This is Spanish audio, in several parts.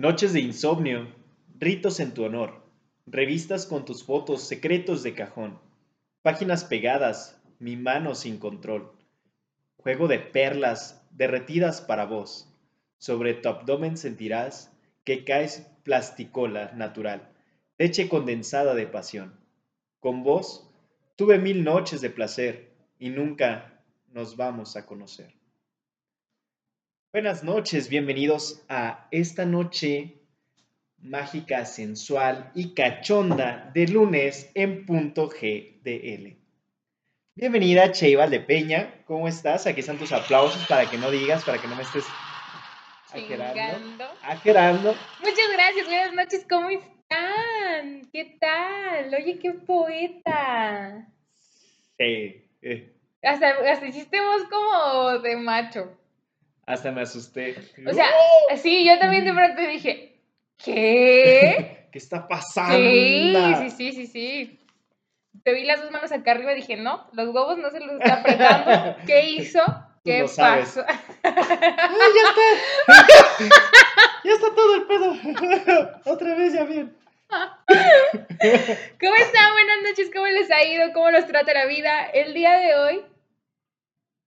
Noches de insomnio, ritos en tu honor, revistas con tus fotos, secretos de cajón, páginas pegadas, mi mano sin control, juego de perlas derretidas para vos. Sobre tu abdomen sentirás que caes plasticola natural, leche condensada de pasión. Con vos tuve mil noches de placer y nunca nos vamos a conocer. Buenas noches, bienvenidos a esta noche mágica, sensual y cachonda de lunes en punto GDL. Bienvenida, Cheival de Peña. ¿Cómo estás? Aquí están tus aplausos para que no digas, para que no me estés ajerando. Muchas gracias, buenas noches, ¿cómo están? ¿Qué tal? Oye, qué poeta. Sí, eh, Hasta, hasta hiciste voz como de macho. Hasta me asusté. O sea, sí, yo también de pronto dije, ¿qué? ¿Qué está pasando? Sí, sí, sí, sí, sí. Te vi las dos manos acá arriba y dije, no, los huevos no se los está apretando. ¿Qué hizo? ¿Qué pasó? ¡Ay, ya está! ya está todo el pedo. Otra vez ya bien. ¿Cómo están? Buenas noches, ¿cómo les ha ido? ¿Cómo los trata la vida? El día de hoy,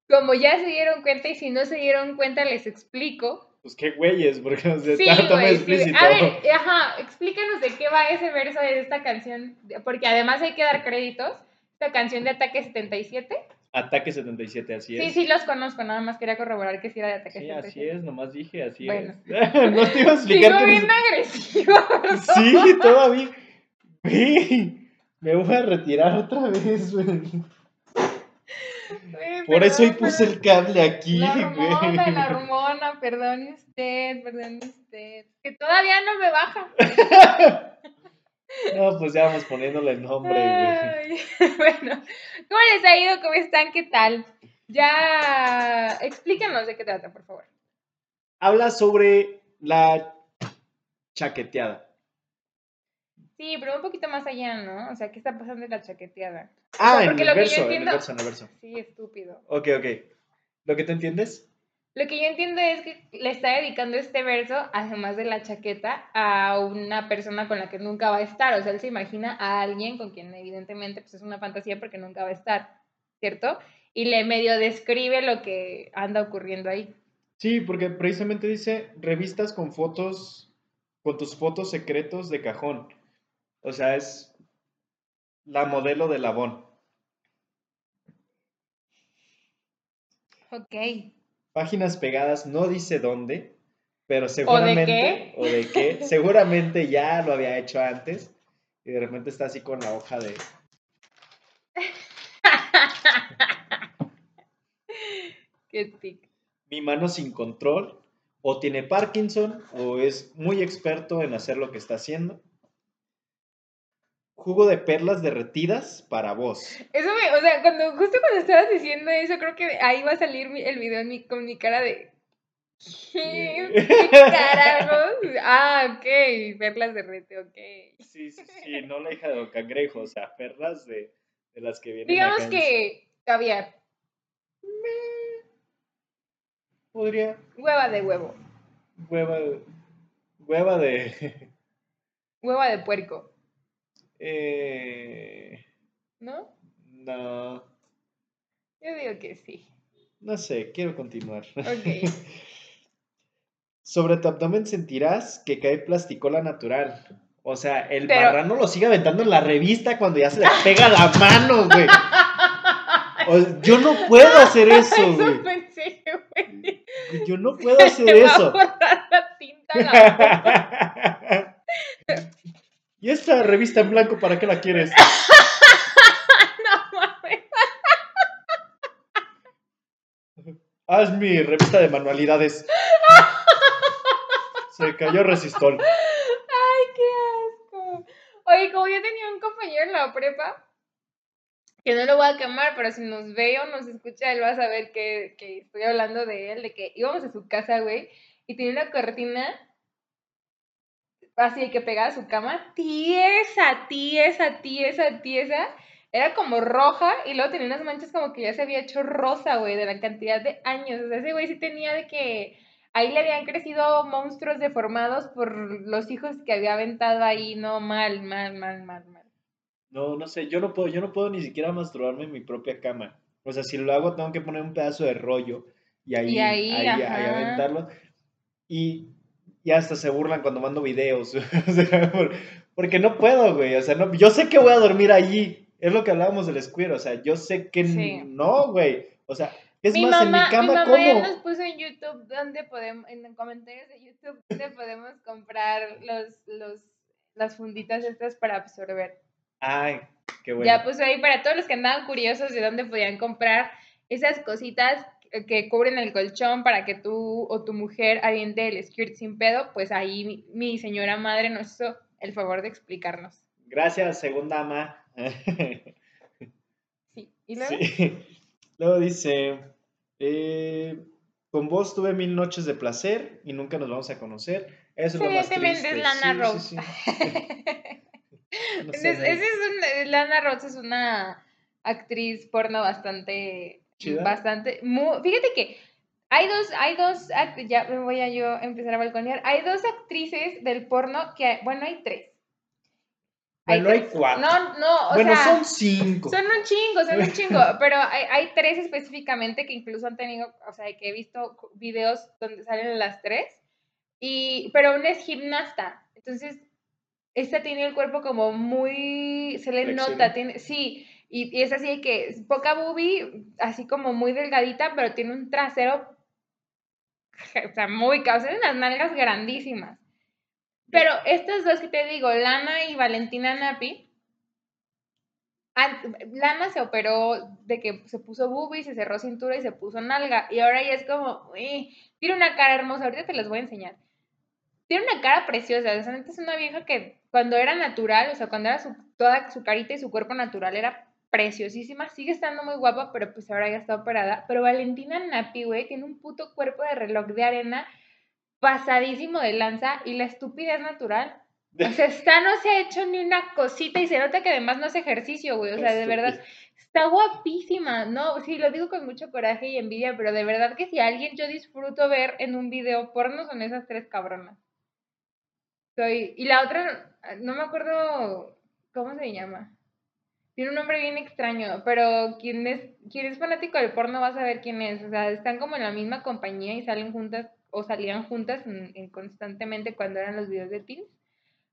como ya se dieron cuenta y si no se dieron cuenta les explico. Pues qué güeyes, porque o sea, Sí, está todo güey, sí, explícito. A ver, ajá, explícanos de qué va ese verso de esta canción, porque además hay que dar créditos. Esta canción de Ataque 77. Ataque 77, así Sí, es. sí los conozco, nada más quería corroborar que sí era de Ataque Sí, 77. así es, nomás dije, así Bueno. es. no te iba a explicar Sigo que bien agresivo. Sí, todavía. Me voy a retirar otra vez, güey. Por eso hoy puse el cable aquí, La hormona, la hormona, perdone usted, perdone usted. Que todavía no me baja. No, pues ya vamos poniéndole el nombre. Ay, bueno, ¿cómo les ha ido? ¿Cómo están? ¿Qué tal? Ya, explícanos de qué trata, por favor. Habla sobre la chaqueteada. Sí, pero un poquito más allá, ¿no? O sea, ¿qué está pasando en la chaqueteada? Ah, sea, en el verso, en el entiendo- verso, en el verso. Sí, estúpido. Ok, ok. ¿Lo que te entiendes? Lo que yo entiendo es que le está dedicando este verso, además de la chaqueta, a una persona con la que nunca va a estar. O sea, él se imagina a alguien con quien evidentemente pues, es una fantasía porque nunca va a estar, ¿cierto? Y le medio describe lo que anda ocurriendo ahí. Sí, porque precisamente dice revistas con fotos, con tus fotos secretos de cajón. O sea, es la modelo de Labón. Ok. Páginas pegadas, no dice dónde, pero seguramente. qué? ¿O de qué? Seguramente ya lo había hecho antes. Y de repente está así con la hoja de. Qué tic. Mi mano sin control. O tiene Parkinson, o es muy experto en hacer lo que está haciendo. Jugo de perlas derretidas para vos. Eso me, o sea, cuando, justo cuando estabas diciendo eso, creo que ahí va a salir mi- el video en mi- con mi cara de. ¿Qué? ¿Qué carajos? Ah, ok. Verlas de rete, ok. Sí, sí, sí, no la hija de Don Cangrejo, o sea, perlas de, de las que vienen Digamos que caviar, Podría, hueva de huevo, hueva, hueva de... hueva de puerco, eh, ¿no? no, Yo digo que sí. no sé, quiero continuar. Ok. Sobre tu abdomen sentirás que cae plasticola natural. O sea, el Pero- marrano lo sigue aventando en la revista cuando ya se le pega la mano, güey. O- yo no puedo hacer eso, Eso güey. pensé, güey. Yo no puedo hacer Se va a eso. borrar la tinta en la boca. ¿Y esta revista en blanco para qué la quieres? No mames. Haz mi revista de manualidades. Se cayó resistol. Ay, qué asco. Oye, como yo tenía un compañero en la prepa, que no lo voy a quemar, pero si nos ve o nos escucha, él va a saber que, que estoy hablando de él, de que íbamos a su casa, güey, y tenía una cortina así que pegada a su cama, tiesa, tiesa, tiesa, tiesa. Era como roja y luego tenía unas manchas como que ya se había hecho rosa, güey, de la cantidad de años. O sea, ese güey sí tenía de que ahí le habían crecido monstruos deformados por los hijos que había aventado ahí, no, mal, mal, mal, mal, mal. No, no sé, yo no puedo, yo no puedo ni siquiera masturbarme en mi propia cama. O sea, si lo hago tengo que poner un pedazo de rollo y ahí, Y ahí, ahí, ahí aventarlo. Y, y hasta se burlan cuando mando videos. porque no puedo, güey. O sea, no, yo sé que voy a dormir allí. Es lo que hablábamos del square. O sea, yo sé que Sí. no, güey. O sea, es mi más, mamá, en mi cama, mi mamá ya ¿cómo? nos puso en YouTube donde podemos, en comentarios de YouTube, donde podemos comprar los, los, las funditas estas para absorber. Ay, qué bueno. Ya puso ahí para todos los que andaban curiosos de dónde podían comprar esas cositas que- cubren el colchón para que tú o tu mujer aviente el skirt sin pedo, pues ahí mi, mi señora madre nos hizo el favor de explicarnos. Gracias, segunda ama. Sí. ¿Y luego? Sí. Luego dice, eh, con vos tuve mil noches de placer y nunca nos vamos a conocer. Eso es lo más triste. es Lana Sí, sí, Rhodes. sí. No sé, es una- Lana Rhodes es una actriz porno bastante, ¿Chida? bastante, mu- fíjate que hay dos, hay dos, ya me voy a yo empezar a balconear, hay dos actrices del porno que, bueno, hay tres. Bueno, hay tres. cuatro. No, no, o bueno, sea, son cinco. son un chingo, son un chingo, pero hay, hay tres específicamente que incluso han tenido, o sea, que he visto videos donde salen las tres, y, pero una es gimnasta, entonces, esta tiene el cuerpo como muy, se le Flexible. nota, tiene, sí, y, es así de que poca boobie, así como muy delgadita, pero tiene un trasero, o sea, muy, ca- o sea, unas nalgas grandísimas. Pero estas dos que te digo, Lana y Valentina Napi, an- Lana se operó de que se puso boobie, se cerró cintura y se puso nalga. Y ahora ya es como, "Uy, tiene una cara hermosa, ahorita te las voy a enseñar. Tiene una cara preciosa, o sea, es una vieja que cuando era natural, o sea, cuando era toda su carita y su cuerpo natural era preciosísima, sigue estando muy guapa, pero pues ahora ya está operada. Pero Valentina Napi, güey, tiene un puto cuerpo de reloj de arena pasadísimo de lanza y la estúpida es natural. O sea, está, no se ha hecho ni una cosita y se nota que además no hace ejercicio, güey. O sea, de verdad, está guapísima. No, sí, lo digo con mucho coraje y envidia, pero de verdad que si a alguien yo disfruto ver en un video porno son esas tres cabronas. Soy, y la otra, no me acuerdo cómo se llama. Tiene un nombre bien extraño, pero quien es, quien es fanático del porno va a saber quién es. O sea, están como en la misma compañía y salen juntas o salían juntas en- en constantemente cuando eran los videos de Teens.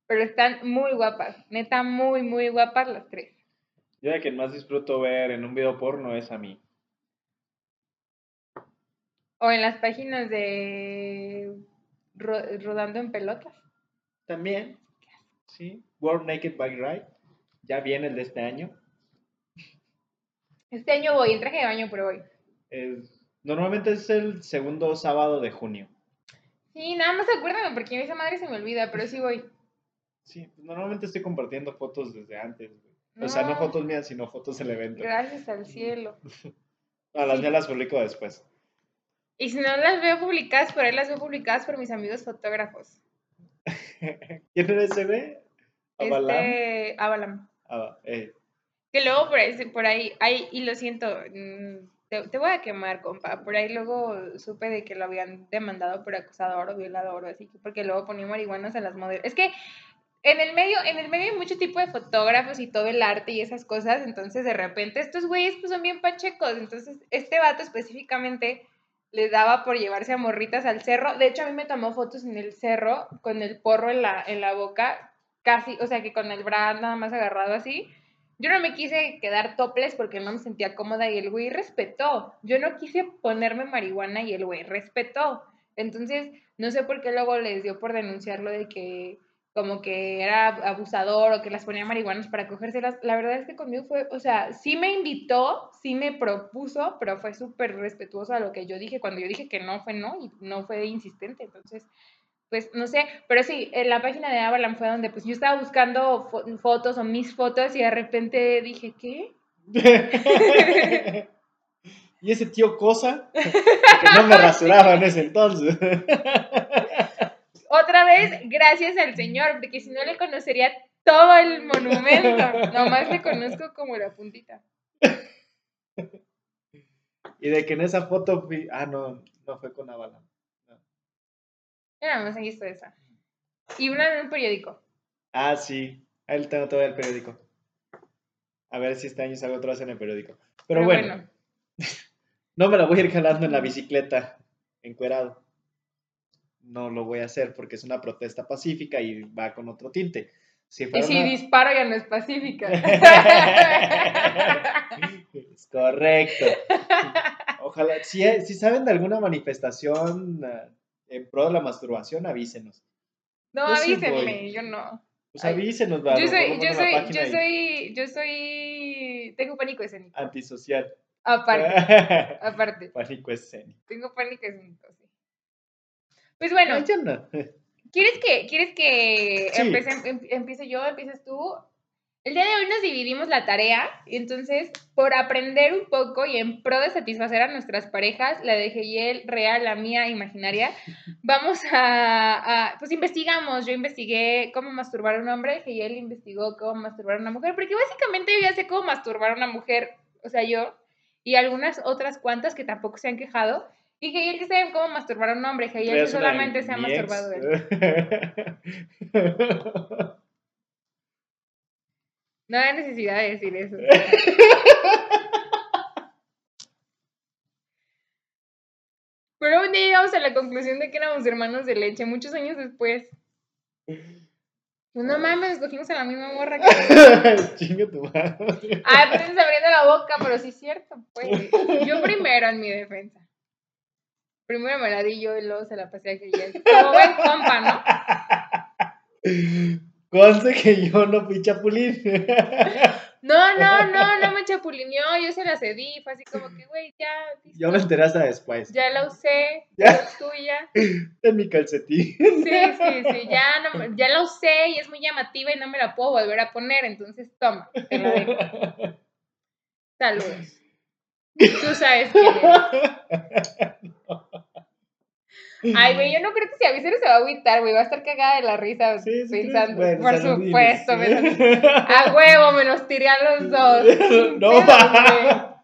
Pero están muy guapas, neta, muy, muy guapas las tres. Yo de quien más disfruto ver en un video porno es a mí. O en las páginas de Ro- Rodando en Pelotas. También, sí. World Naked Bike Ride. Ya viene el de este año. Este año voy, en traje de baño, pero voy. Es- normalmente es el segundo sábado de junio. Sí, nada más acuérdame porque esa madre se me olvida, pero sí voy. Sí, normalmente estoy compartiendo fotos desde antes. güey. O sea, no fotos mías, sino fotos del evento. Gracias al cielo. A las Sí. mías las publico después. Y si no las veo publicadas por él, las veo publicadas por mis amigos fotógrafos. ¿Quién era ese güey? Este, Avalam. Ah, eh. Que luego por ahí, por ahí, y lo siento, mm, te, voy a quemar, compa. Por ahí luego supe de que lo habían demandado por acosador o violador así, porque luego ponía marihuanas a las modelos. Es que en el medio, en el medio hay mucho tipo de fotógrafos y todo el arte y esas cosas, entonces de repente estos güeyes pues son bien pachecos, entonces este vato específicamente les daba por llevarse a morritas al cerro. De hecho, a mí me tomó fotos en el cerro con el porro en la, en la boca, casi, o sea que con el bra nada más agarrado así. Yo no me quise quedar topless porque no me sentía cómoda y el güey respetó. Yo no quise ponerme marihuana y el güey respetó. Entonces, no sé por qué luego les dio por denunciarlo de que como que era abusador o que las ponía marihuanas para cogérselas. La verdad es que conmigo fue, o sea, sí me invitó, sí me propuso, pero fue súper respetuoso a lo que yo dije. Cuando yo dije que no fue no y no fue insistente. Entonces, pues no sé, pero sí, en la página de Avalan fue donde pues yo estaba buscando fo- fotos o mis fotos y de repente dije, ¿qué? ¿Y ese tío Cosa? Que no me rasuraba en ese entonces. Otra vez, gracias al Señor, porque si no le conocería todo el monumento. Nomás le conozco como la puntita. y de que en esa foto fui. Ah, no, no fue con Abalam. Yo nada más he visto esa. Y una en un periódico. Ah, sí. Ahí tengo todavía el periódico. A ver si este año sale otra vez en el periódico. Pero, Pero bueno, bueno. no me la voy a ir jalando en la bicicleta encuerado. No lo voy a hacer porque es una protesta pacífica y va con otro tinte. Si Y si una- disparo ya no es pacífica. es correcto. Ojalá, si, si saben de alguna manifestación eh, en pro de la masturbación, avísenos. No, Yo avísenme, yo no. Pues avísenos, va, Yo soy, yo soy, yo soy, yo soy, tengo pánico escénico. Antisocial. Aparte, aparte, Pánico escénico. tengo pánico escénico, sí. Pues bueno, No, yo no. ¿quieres que, quieres que Sí. empecé- em- empiece yo, empieces tú? El día de hoy nos dividimos la tarea, y entonces, por aprender un poco y en pro de satisfacer a nuestras parejas, la de Geyel real, la mía imaginaria, vamos a, a- pues investigamos, yo investigué cómo masturbar a un hombre, Geyel investigó cómo masturbar a una mujer, porque básicamente yo ya sé cómo masturbar a una mujer, o sea, yo, y algunas otras cuantas que tampoco se han quejado, y Geyel que sabe cómo masturbar a un hombre, Geyel solamente se ha masturbado él. No hay necesidad de decir eso. Pero un día llegamos a la conclusión de que éramos hermanos de leche, muchos años después. Pues no mames, cogimos a la misma morra que... Chinga tu madre. Ay, pues estás abriendo la boca, pero sí es cierto, pues. Yo primero en mi defensa. Primero me la di yo y luego se la pasé a Guillermo. Como buen compa, ¿no? Conste que yo no fui chapulín. No, no, no, no me chapulineó, yo se la cedí. Fue así como que, güey, ya, listo, Yo me enteré hasta después. ya la usé, Ya. es tuya. En mi calcetín. Sí, sí, sí, ya, no ya la usé y es muy llamativa y no me la puedo volver a poner, entonces toma, te la dejo. Saludos. Tú sabes quién eres. Ay, güey, yo no creo que si avisero se va a agüitar, güey, va a estar cagada de la risa Sí, sí, pensando, bueno, por supuesto, a huevo, me los tiré a los dos. No.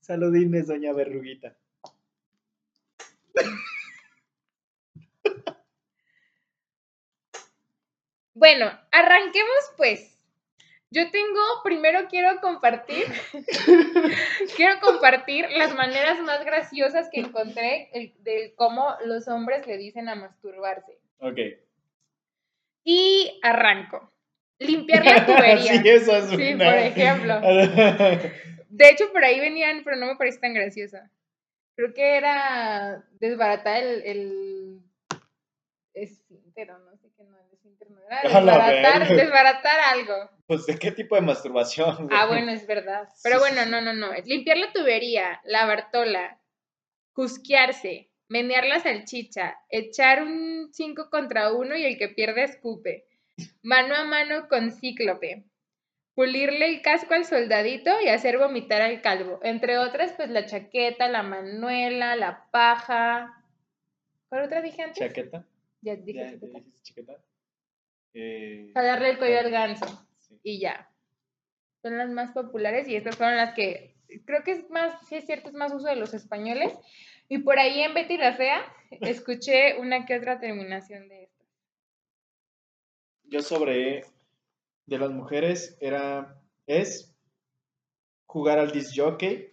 Saludines, doña Verruguita. Bueno, arranquemos pues. Yo tengo, primero quiero compartir, quiero compartir las maneras más graciosas que encontré el- de cómo los hombres le dicen a masturbarse. Ok. Y arranco. Limpiar la tubería. Sí, eso es Sí, una- por ejemplo. De hecho, por ahí venían, pero no me parece tan graciosa. Creo que era desbaratar el, el esfínter, o no sé qué no, el esfínter no era. Desbaratar, desbaratar algo. Pues, ¿de qué tipo de masturbación? güey? Ah, bueno, es verdad. Pero Sí, bueno, sí, no, no, no. Limpiar la tubería, la bartola, cusquearse, menear la salchicha, echar un 5 contra uno y el que pierde escupe. Mano a mano con cíclope. Pulirle el casco al soldadito y hacer vomitar al calvo. Entre otras, pues la chaqueta, la manuela, la paja. ¿Cuál otra dije antes? ¿Chaqueta? Ya dije ¿Ya chaqueta. dijiste chaqueta? Eh, Jalarle el cuello al ganso. Y ya. Son las más populares y estas fueron las que creo que es más, sí es cierto, es más uso de los españoles. Y por ahí en Betty la Fea escuché una que otra terminación de esto. Yo sobre de las mujeres era es jugar al disc jockey,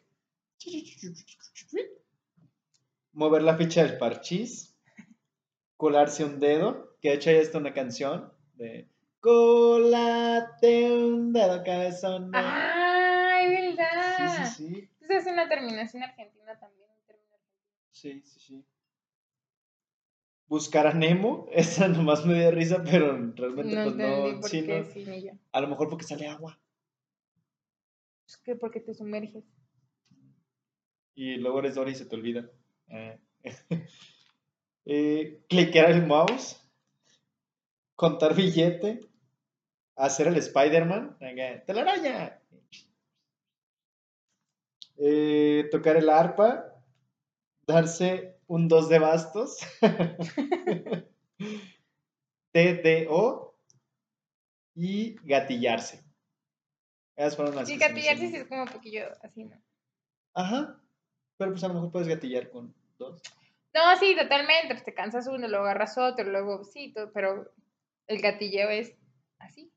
mover la ficha del parchís, colarse un dedo, que de hecho hay hasta una canción de colate un dedo cabezón. ¡Ay, Sí, verdad! sí, sí, Entonces es una terminación argentina también. sí, sí, sí. Buscar a Nemo, esa nomás me dio risa, pero realmente No pues no, por sí, qué, no. sí, yo. A lo mejor porque sale agua. Es que porque te sumerges. y luego eres Dory y se te olvida. Eh, eh, cliquear el mouse, contar billete, hacer el Spider-Man, telaraña, Eh, tocar el arpa, darse un 2 de bastos, TDO y gatillarse. Esas fueron las Sí, gatillarse sí es como un poquillo así, ¿no? Ajá. Pero pues a lo mejor puedes gatillar con dos. No, sí, totalmente. Pues te cansas uno, luego agarras otro, luego sí, todo, pero el gatilleo es así.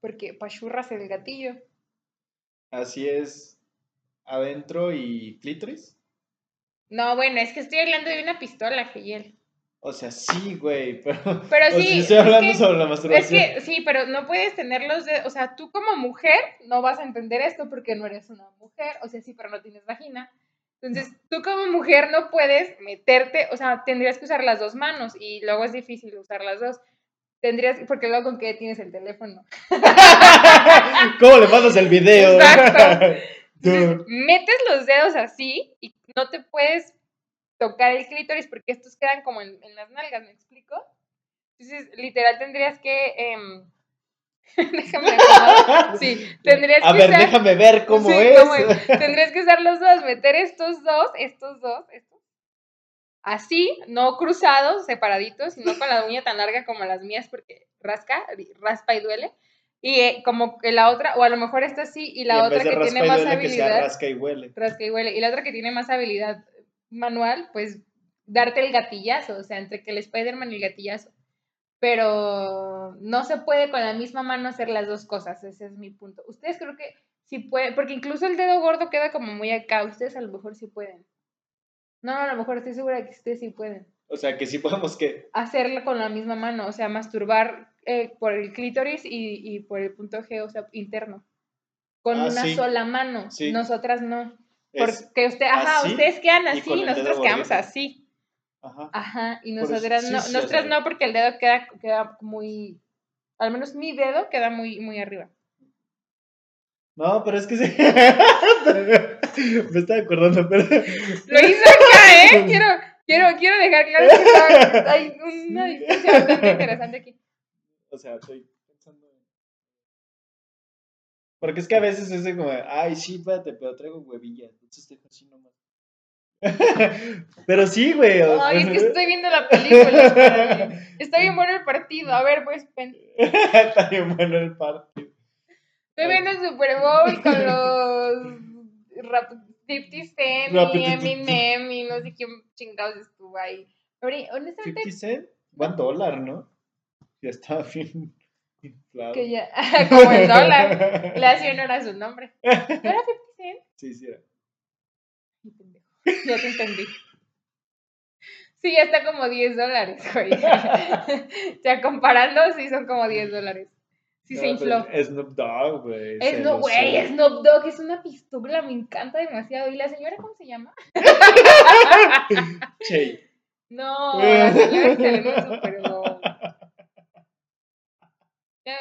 Porque pachurras el gatillo. Así es. Adentro y clítoris. No, bueno, es que estoy hablando de una pistola, Geyel. O sea, sí, güey, pero. Pero o sea, sí, estoy es hablando que- sobre la Es masturbación. que sí, pero no puedes tener los dedos, o sea, tú como mujer no vas a entender esto porque no eres una mujer, o sea, sí, pero no tienes vagina. Entonces, tú como mujer no puedes meterte, o sea, tendrías que usar las dos manos y luego es difícil usar las dos. Tendrías, porque luego con qué tienes el teléfono. ¿Cómo le mandas el video? Exacto. Entonces, metes los dedos así y no te puedes tocar el clítoris porque estos quedan como en, en las nalgas, ¿me explico? Entonces, literal tendrías que... em, déjame acomodar. Sí, tendrías A que ver, usar... déjame ver cómo Sí, es. cómo es. Tendrías que usar los dos, meter estos dos, estos dos, estos. Así, no cruzados, separaditos, sino con la uña tan larga como las mías, porque rasca, raspa y duele. Y eh, como que la otra, o a lo mejor esta sí, y la otra que tiene más duele, que sea habilidad, rasca y huele. rasca y huele, y la otra que tiene más habilidad manual, pues darte el gatillazo, o sea, entre que el Spider-Man y el gatillazo. Pero no se puede con la misma mano hacer las dos cosas, ese es mi punto. Ustedes creo que sí pueden, porque incluso el dedo gordo queda como muy acá, ustedes a lo mejor sí pueden. No, a lo mejor estoy segura que ustedes sí pueden O sea, que sí podemos que. hacerlo con la misma mano, o sea, masturbar eh, por el clítoris y, y por el punto G, o sea, interno. Con Ah, una sí. sola mano, Sí. nosotras no. Es, Porque usted, ajá, así ustedes quedan y así, dedo nosotros quedamos así. ajá. Ajá, y eso- nosotras no, sí, nosotras no, porque el dedo queda, queda muy, al menos mi dedo queda muy, muy arriba. No, pero es que sí. Me estaba acordando, pero. Lo hice acá, ¿eh? Quiero, quiero, quiero dejar claro que hay una diferencia bastante interesante aquí. O sea, estoy pensando en. Porque es que a veces es como, ay, sí, espérate, pero traigo huevilla, entonces dejo así nomás. pero sí, güey. Ay, es que estoy viendo la película. Está bien bueno el partido. A ver, pues, Está bien bueno el partido. Estoy viendo el Super Bowl con los rap 50 Cent y Eminem y no sé quién chingados estuvo ahí. Pero honestamente, 50 cent, one dólar, ¿no? Ya estaba bien inflado. que ya, como el dólar, le hacía honor a su nombre. ¿No era 50 Cent? Sí, sí. era. Ya te entendí. Sí, ya está como 10 dólares, güey. Ya comparando, sí son como 10 dólares. Sí se No, infló. pero Snoop Dogg, güey. lo güey. Snoop Dogg es una pistola, me encanta demasiado. ¿Y la señora cómo se llama? Che. No, la señora Super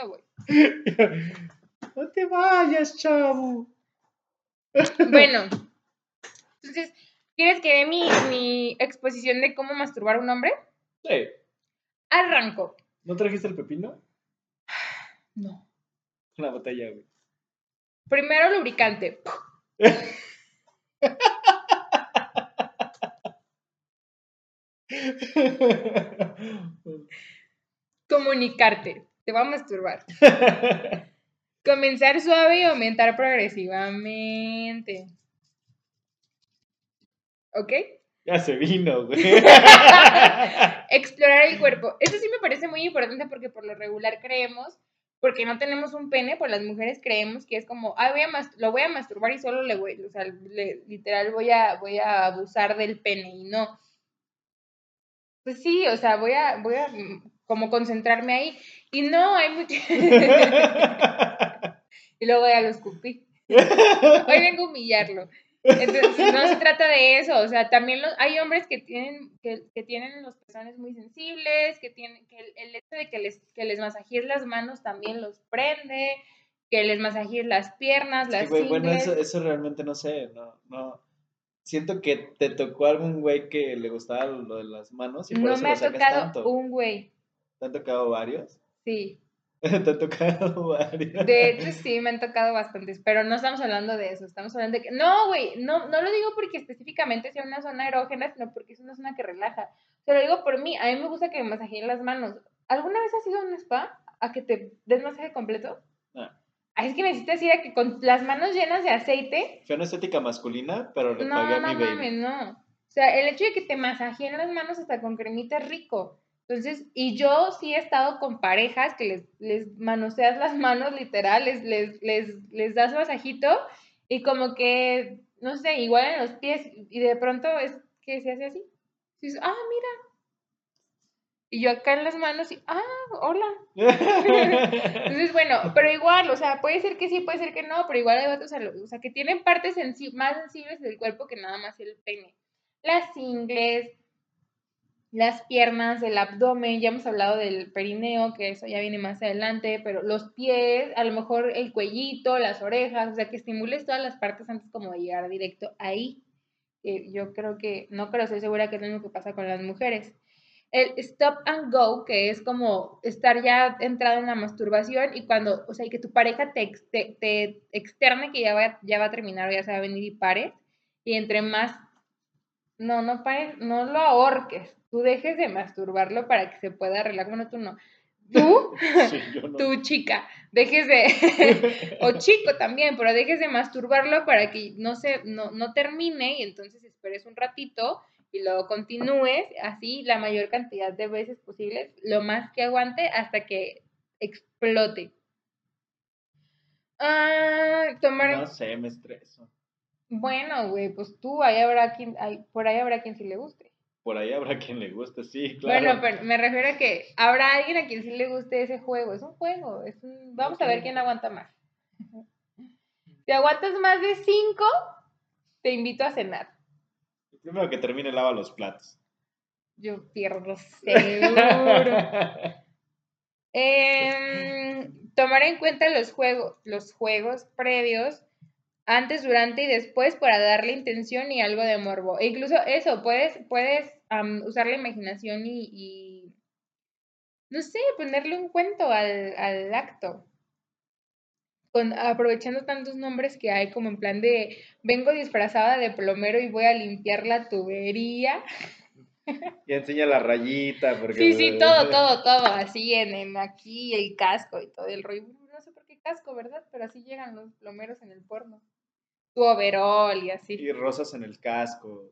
voy. No te vayas, chavo. Bueno, entonces, ¿quieres que dé mi, mi exposición de cómo masturbar a un hombre? Sí. Arranco. ¿No trajiste el pepino? No. La botella, güey. Primero lubricante. Comunicarte. Te va a masturbar. Comenzar suave y aumentar progresivamente. ¿Ok? ya se vino, güey. Explorar el cuerpo. Eso sí me parece muy importante porque por lo regular creemos, porque no tenemos un pene, por las mujeres creemos que es como, ah, voy a lo voy a masturbar y solo le voy, o sea, le- literal voy a, voy a abusar del pene y no. Pues sí, o sea, voy a, voy a mm, como concentrarme ahí. Y no, hay mucho... y luego ya lo escupí. Hoy vengo a humillarlo. Entonces, no se trata de eso, o sea, también los, hay hombres que tienen, que, que tienen los pezones muy sensibles, que tienen, que el, el hecho de que les, que les masajees las manos también los prende, que les masajees las piernas, las que, güey, bueno, eso, eso realmente no sé, no, no. Siento que te tocó algún güey que le gustaba lo de las manos y por no eso me lo ha sacas tocado tanto. un güey, ¿Te han tocado varios? sí. ¿Te han tocado varios? De hecho, sí, me han tocado bastantes, pero no estamos hablando de eso, estamos hablando de que... No, güey, no, no lo digo porque específicamente sea una zona erógena, sino porque es una zona que relaja. Te lo digo por mí, a mí me gusta que me masajeen las manos. ¿Alguna vez has ido a un spa a que te des masaje completo? No. Es que necesitas ir a que con las manos llenas de aceite... Fue una estética masculina, pero le No, pagué a no mi baby. mames, no. O sea, el hecho de que te masajeen las manos hasta con cremita es rico. Entonces, y yo sí he estado con parejas que les, les manoseas las manos literal, les, les, les, les das masajito y como que, no sé, igual en los pies y de pronto es que se hace así. Y dices, ah, mira. Y yo acá en las manos y, ah, hola. Entonces, bueno, pero igual, o sea, puede ser que sí, puede ser que no, pero igual hay otros, o sea, que tienen partes más sensibles del cuerpo que nada más el pene. Las ingles, las piernas, el abdomen, ya hemos hablado del perineo, que eso ya viene más adelante, pero los pies, a lo mejor el cuellito, las orejas, o sea, que estimules todas las partes antes como de llegar directo ahí. yo creo que, no creo, estoy segura que es lo mismo que pasa con las mujeres. El stop and go, que es como estar ya entrado en la masturbación y cuando, o sea, y que tu pareja te, te, externe que ya va, ya va a terminar o ya se va a venir y pare, y entre más, no, no pares, no lo ahorques, tú dejes de masturbarlo para que se pueda arreglar. Bueno, tú no. Tú, tú chica, dejes de, o chico también, pero dejes de masturbarlo para que no se, no, no termine y entonces esperes un ratito y luego continúes así la mayor cantidad de veces posibles, lo más que aguante hasta que explote. Ah, tomar... No sé, me estreso. Bueno, güey, pues tú, ahí habrá quien, por ahí habrá quien sí le guste por ahí habrá quien le guste, sí, claro. Bueno, pero me refiero a que habrá alguien a quien sí le guste ese juego. Es un juego, es vamos a ver quién aguanta más. Si aguantas más de cinco, te invito a cenar. Primero que termine, lava los platos. Yo pierdo seguro. eh, tomar en cuenta los juegos, los juegos previos antes, durante y después para darle intención y algo de morbo. E incluso eso, puedes, puedes usar la imaginación y, no sé, ponerle un cuento al, acto. Con, aprovechando tantos nombres que hay, como en plan de vengo disfrazada de plomero y voy a limpiar la tubería. Y enseña la rayita. Porque... Sí, sí, todo, todo, todo, así en, aquí el casco y todo el rollo. No sé por qué casco, ¿verdad? Pero así llegan los plomeros en el porno. Tu overol y así. Y rosas en el casco.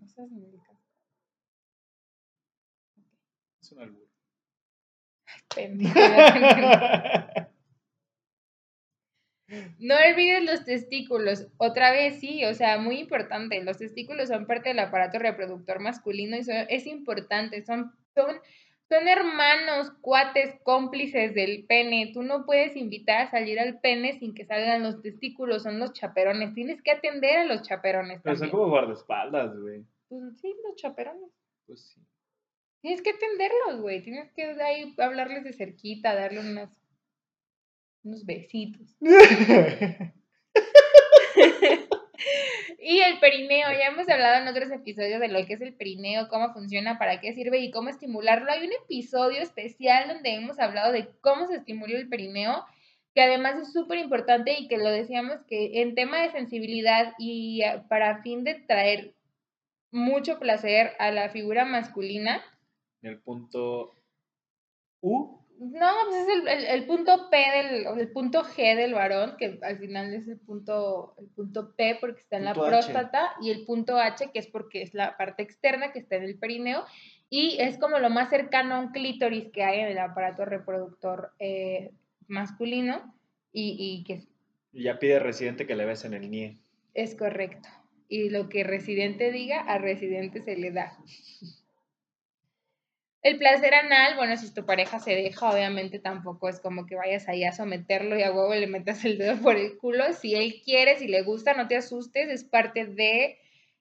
Rosas en el casco. Es un albur. No olvides los testículos. Otra vez, sí, o sea, muy importante. Los testículos son parte del aparato reproductor masculino y es importante. Son, son, son hermanos, cuates, cómplices del pene. Tú no puedes invitar a salir al pene sin que salgan los testículos. Son los chaperones. Tienes que atender a los chaperones. Pero son como guardaespaldas, güey. Pues sí, los chaperones. Pues sí. Tienes que atenderlos, güey. Tienes que ahí hablarles de cerquita, darle unas, unos besitos. y el perineo, ya hemos hablado en otros episodios de lo que es el perineo, cómo funciona, para qué sirve y cómo estimularlo. Hay un episodio especial donde hemos hablado de cómo se estimula el perineo, que además es súper importante y que lo decíamos que en tema de sensibilidad y ah, para fin de traer mucho placer a la figura masculina, el punto U. No, pues es el, punto P del, el punto G del varón, que al final es el punto, el punto P porque está en la próstata, y el punto H, que es porque es la parte externa que está en el perineo, y es como lo más cercano a un clítoris que hay en el aparato reproductor eh, masculino, y, y que... Y ya pide residente que le en el NIE. Es correcto. Y lo que residente diga, a residente se le da. El placer anal, bueno, si tu pareja se deja, obviamente tampoco es como que vayas ahí a someterlo y a huevo le metas el dedo por el culo. Si él quiere, si le gusta, no te asustes, es parte de...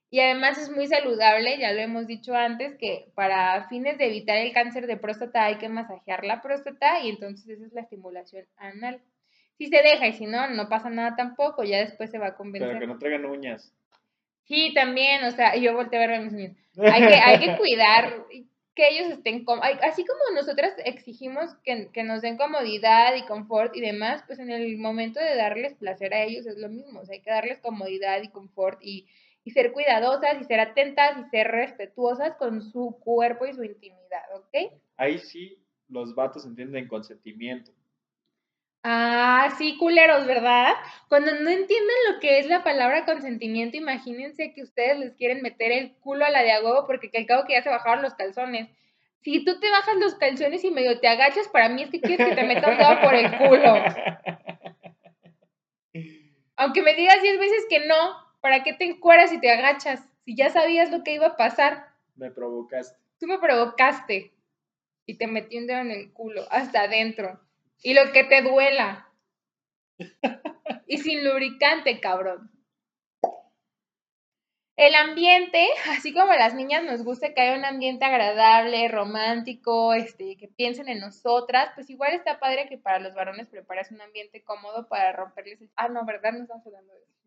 Y además es muy saludable, ya lo hemos dicho antes, que para fines de evitar el cáncer de próstata hay que masajear la próstata y entonces esa es la estimulación anal. Si se deja y si no, no pasa nada tampoco, ya después se va a convencer. Pero que no traigan uñas. Sí, también, o sea, yo volteé a ver a mis uñas. Hay que, hay que cuidar, que ellos estén, así como nosotras exigimos que, nos den comodidad y confort y demás, pues en el momento de darles placer a ellos es lo mismo, o sea, hay que darles comodidad y confort y, ser cuidadosas y ser atentas y ser respetuosas con su cuerpo y su intimidad, ¿ok? Ahí sí los vatos entienden consentimiento. Ah, sí, culeros, ¿verdad? Cuando no entienden lo que es la palabra consentimiento, imagínense que ustedes les quieren meter el culo a la de a porque al cabo que ya se bajaron los calzones. Si tú te bajas los calzones y medio te agachas, para mí es que quieres que te metan un dedo por el culo. Aunque me digas diez veces que no, ¿para qué te encueras y te agachas? Si ya sabías lo que iba a pasar. Me provocaste. Tú me provocaste y te metí un dedo en el culo, hasta adentro. Y lo que te duela. y sin lubricante, cabrón. El ambiente, así como a las niñas nos gusta que haya un ambiente agradable, romántico, este, que piensen en nosotras, pues igual está padre que para los varones prepares un ambiente cómodo para romperles el... Ah, no, ¿verdad? No estamos hablando de eso.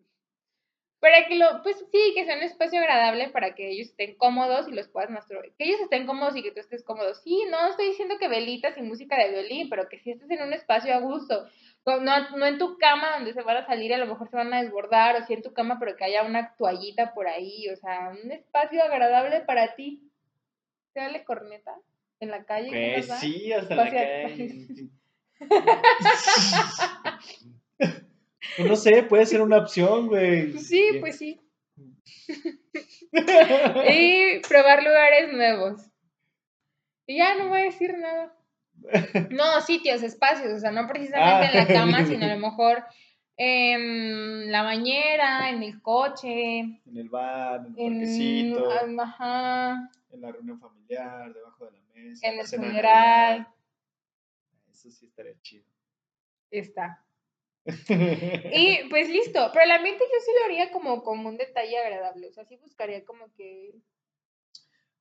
Para que lo, pues sí, que sea un espacio agradable para que ellos estén cómodos y los puedas masturbar. Que ellos estén cómodos y que tú estés cómodo. Sí, no estoy diciendo que velitas y música de violín, pero que sí estés en un espacio a gusto. No, no en tu cama donde se van a salir, a lo mejor se van a desbordar, o sí en tu cama, pero que haya una toallita por ahí. O sea, un espacio agradable para ti. ¿Te corneta en la calle? Pues sí, hasta en la calle. Pues no sé, puede ser una opción, güey. Sí, pues sí. y probar lugares nuevos. Y ya no voy a decir nada. No, sitios, espacios, o sea, no precisamente en la ah. cama, sino a lo mejor en la bañera, en el coche. En el bar, en el parquecito. Ajá. En la reunión familiar, debajo de la mesa. En el funeral. Eso sí estaría chido. Está. Y pues listo, pero la mente yo sí lo haría como, como un detalle agradable, o sea, sí buscaría como que...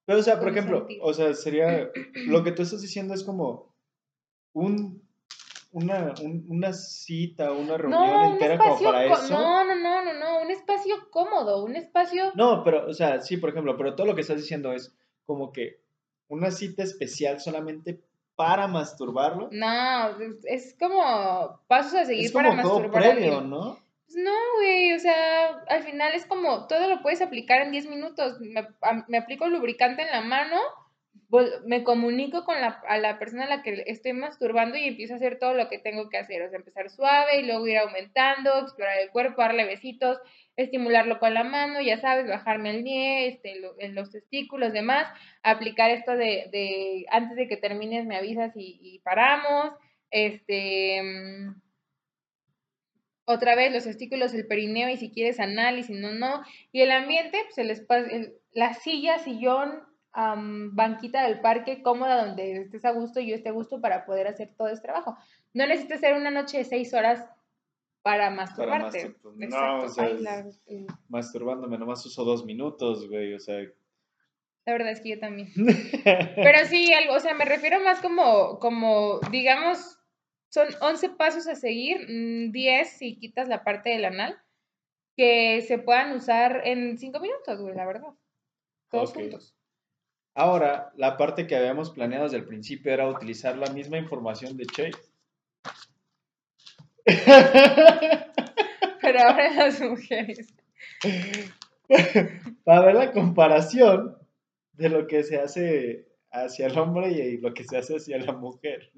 Pero, o sea, por ejemplo, o sea, sería, lo que tú estás diciendo es como un, una, una cita, una reunión entera como para eso. No, no, no, no, no, un espacio cómodo, un espacio... No, pero, o sea, sí, por ejemplo, pero todo lo que estás diciendo es como que una cita especial solamente para masturbarlo. No, es como pasos a seguir es como para todo previo, ¿no? Pues no, güey, o sea, al final es como todo lo puedes aplicar en 10 minutos. Me, me aplico lubricante en la mano, me comunico con la, a la persona a la que estoy masturbando y empiezo a hacer todo lo que tengo que hacer. O sea, empezar suave y luego ir aumentando, explorar el cuerpo, darle besitos, estimularlo con la mano, ya sabes, bajarme el nie, este, en los testículos, demás, aplicar esto de, de, antes de que termines me avisas y, paramos, este, mm, otra vez los testículos, el perineo y si quieres anal y si no, no, y el ambiente, pues el espacio, la silla, sillón, banquita del parque cómoda donde estés a gusto y yo esté a gusto para poder hacer todo este trabajo. No necesitas hacer una noche de seis horas para masturbarte. No, o sea, masturbándome nomás uso dos minutos, güey, o sea... La verdad es que yo también. Pero sí, algo, o sea, me refiero más como, como, digamos, son 11 pasos a seguir, 10 mm, si quitas la parte del anal, que se puedan usar en 5 minutos, güey, la verdad. Todos juntos. Ahora, la parte que habíamos planeado desde el principio era utilizar la misma información de Che. Pero ahora las mujeres. Para ver la comparación de lo que se hace hacia el hombre y lo que se hace hacia la mujer.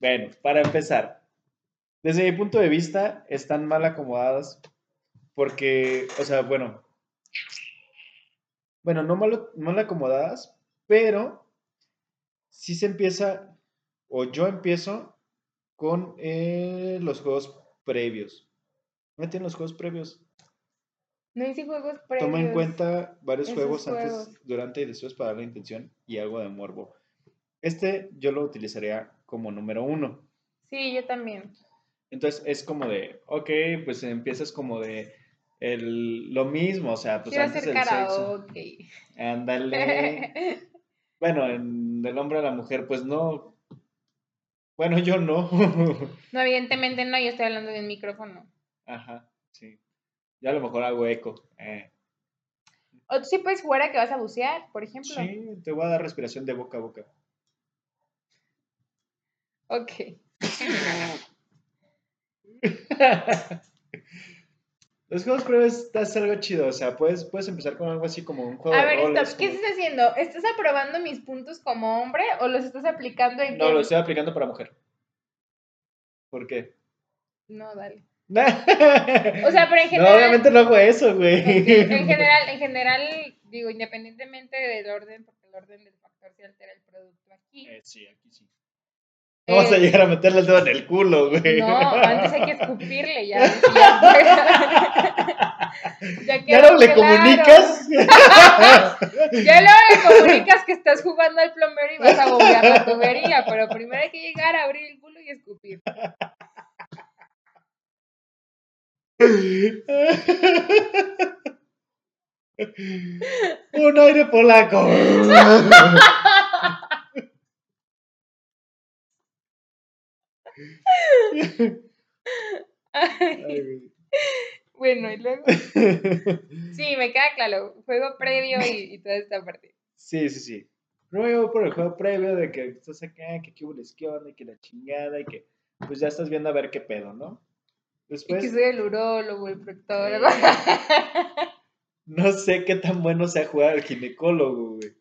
Bueno, para empezar, desde mi punto de vista, están mal acomodadas porque, o sea, bueno, bueno, no mal, mal acomodadas, pero sí se empieza, o yo empiezo con eh, los juegos previos. ¿No tienen los juegos previos? No hice juegos previos. Toma en cuenta varios juegos, antes, durante y después para la intención y algo de morbo. Este yo lo utilizaría como número uno. Sí, yo también. Entonces es como de, ok, pues empiezas como de el, lo mismo, o sea, pues antes del sexo. Ándale. bueno, en del hombre a la mujer, pues no. Bueno, yo no. no, evidentemente no, yo estoy hablando de un micrófono. Ajá, sí. Ya a lo mejor hago eco. Eh. O tú sí puedes jugar a que vas a bucear, por ejemplo. Sí, te voy a dar respiración de boca a boca. Ok. Los juegos previos es algo chido, o sea, puedes, puedes empezar con algo así como un juego a ver, stop, ¿qué estás haciendo? ¿Estás aprobando mis puntos como hombre o los estás aplicando en No, los estoy aplicando para mujer. ¿Por qué? No, dale. o sea, pero en No, general. obviamente no hago eso, güey. En general, en general, digo, independientemente del orden, porque el orden del factor se altera el producto aquí. Eh, sí, aquí sí. No vas a Eh, llegar a meterle el dedo en el culo, güey. No, antes hay que escupirle ya. Ya, ya ¿Ya quedó no le claro. comunicas? Ya luego le comunicas que estás jugando al plomero y vas a bombear la tubería, pero primero hay que llegar a abrir el culo y escupir. Un aire polaco. Ay. Bueno, y luego. Sí, me queda claro. Juego previo y, y toda esta parte. Sí, sí, sí. Voy por el juego previo de que estás acá, que qué hubo qué onda, y que la chingada, y que pues ya estás viendo a ver qué pedo, ¿no? Y Después, que soy el urólogo, el proctólogo. no sé qué tan bueno sea jugar al ginecólogo, güey.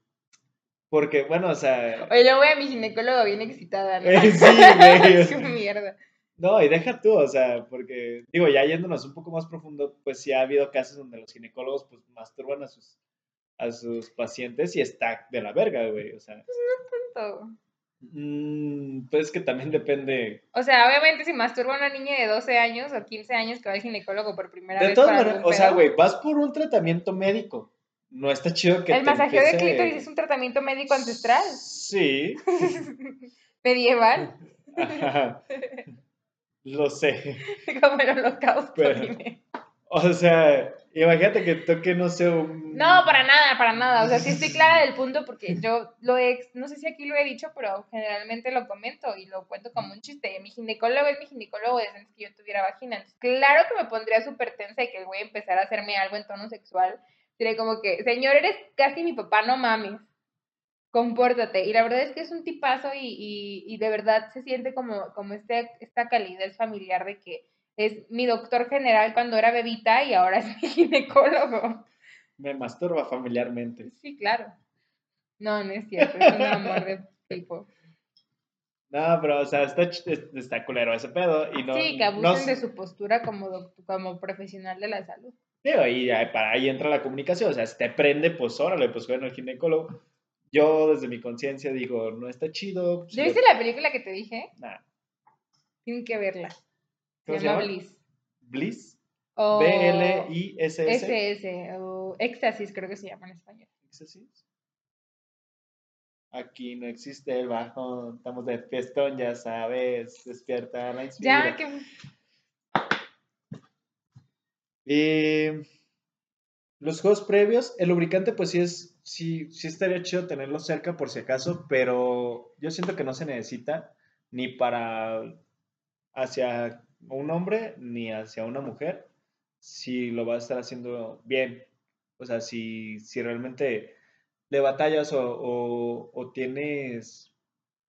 Porque, bueno, o sea, Oye, luego voy a mi ginecólogo bien excitada, ¿no? Eh, sí, güey. Qué mierda. no, y deja tú, o sea, porque, digo, ya yéndonos un poco más profundo, pues sí ha habido casos donde los ginecólogos, pues, masturban a sus, a sus pacientes y está de la verga, güey, o sea, Punto. mm, pues es que también depende, O sea, obviamente si masturba a una niña de 12 años o 15 años que va al ginecólogo por primera De vez. todas por maneras, o sea, güey, vas por un tratamiento médico. No está chido que El te masajeo de clítoris es un tratamiento médico ancestral. Sí. Medieval. Ajá. Lo sé. Como el holocausto. Pero- dime. O sea, imagínate que toque, no sé, un... No, para nada, para nada. O sea, sí estoy clara del punto porque yo lo he, no sé si aquí lo he dicho, pero generalmente lo comento y lo cuento como un chiste. Mi ginecólogo es mi ginecólogo desde antes que yo tuviera vagina. Entonces, claro que me pondría súper tensa y que el güey empezara a hacerme algo en tono sexual. Sería como que, señor, eres casi mi papá, no mames. Compórtate. Y la verdad es que es un tipazo y, y, y de verdad se siente como, como este, esta calidez familiar de que es mi doctor general cuando era bebita y ahora es mi ginecólogo. Me masturba familiarmente. Sí, claro. No, no es cierto, es un amor de tipo. No, pero, o sea, está, está culero ese pedo y no... sí, que abusen de su postura como, como profesional de la salud. Digo, ahí- para ahí entra la comunicación, o sea, si te prende, pues órale, pues bueno, el ginecólogo. Yo desde mi conciencia digo, no está chido. pues, ¿Ya viste la película que te dije? Nah. Tienen que verla. ¿Cómo Se llama? Bliss. Bliss. B-L-I-S-S. SS, o Éxtasis creo que se llama en español. ¿Éxtasis? Aquí no existe el bajón, estamos de fiestón, ya sabes, despierta la inspiración. Ya, que... Eh, los juegos previos, el lubricante pues sí es, sí, sí estaría chido tenerlo cerca por si acaso, pero yo siento que no se necesita ni para hacia un hombre ni hacia una mujer si lo vas a estar haciendo bien. O sea, si, si realmente le batallas o- o tienes,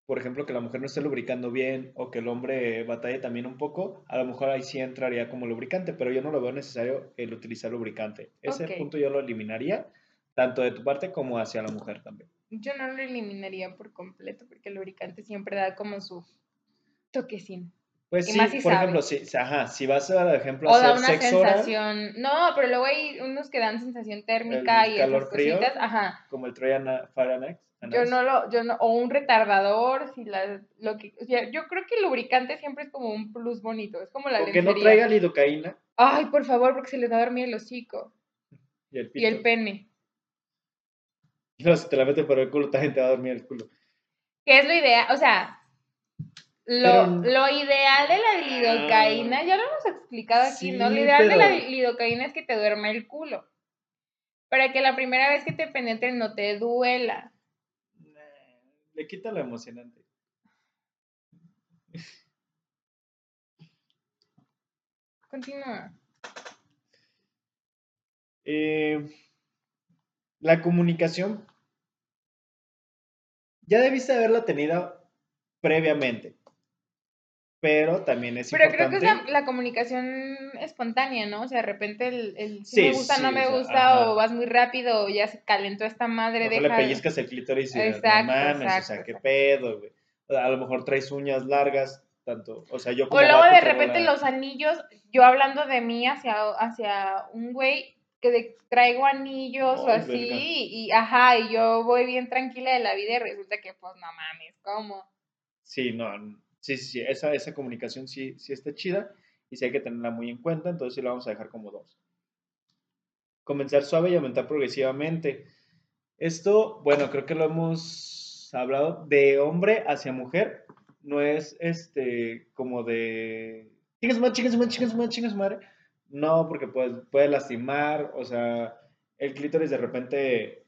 por ejemplo, que la mujer no esté lubricando bien o que el hombre batalle también un poco, a lo mejor ahí sí entraría como lubricante, pero yo no lo veo necesario el utilizar lubricante. Ese punto yo lo eliminaría, tanto de tu parte como hacia la mujer también. Yo no lo eliminaría por completo porque el lubricante siempre da como su toquecín. Pues Y sí, si por sabe. ejemplo, si, ajá, si vas a, por ejemplo, O a da hacer una sexo oral, sensación. No, pero luego hay unos que dan sensación térmica El y calor esas frío. Ajá. como el Trojan Fahrenheit. Yo no lo, yo no, o un retardador, si la, lo que, o sea, yo creo que el lubricante siempre es como un plus bonito, es como la Con que no lencería. traiga lidocaína Ay, por favor, porque se les va a dormir el hocico y el y pito. el pene. No, si te la metes por el culo, también te va a dormir el culo. ¿Qué es lo ideal? O sea, lo, Pero- lo ideal de la lidocaína, ya lo hemos explicado aquí, ¿no? Lo ideal de la lidocaína es que te duerma el culo. Para que la primera vez que te penetren no te duela. Le quita lo emocionante. Continúa. Eh, la comunicación ya debiste haberla tenido previamente, pero también es Pero creo importante. que es la, la comunicación espontánea, ¿no? O sea, de repente el, el si Sí, me gusta, no sí, me o sea, gusta, ajá. o vas muy rápido, o ya se calentó esta madre, Mejor deja. le pellizcas el clítoris y Exacto, no mames, o sea, qué exacto. pedo, güey. O A lo mejor traes uñas largas, tanto. O sea, yo O como luego vato de repente la- los anillos, yo hablando de mí hacia, hacia un güey que de- traigo anillos o así, verga. y, ajá, y yo voy bien tranquila de la vida y resulta que pues no mames, ¿cómo? Sí, no, sí, sí, sí, esa, esa comunicación sí, sí está chida y sí hay que tenerla muy en cuenta, entonces sí la vamos a dejar como dos. Comenzar suave y aumentar progresivamente. Esto, bueno, creo que lo hemos hablado de hombre hacia mujer, no es este como de chingas madre, chingas madre, chingas madre, chingas madre. No, porque puede, puede lastimar, o sea, el clítoris de repente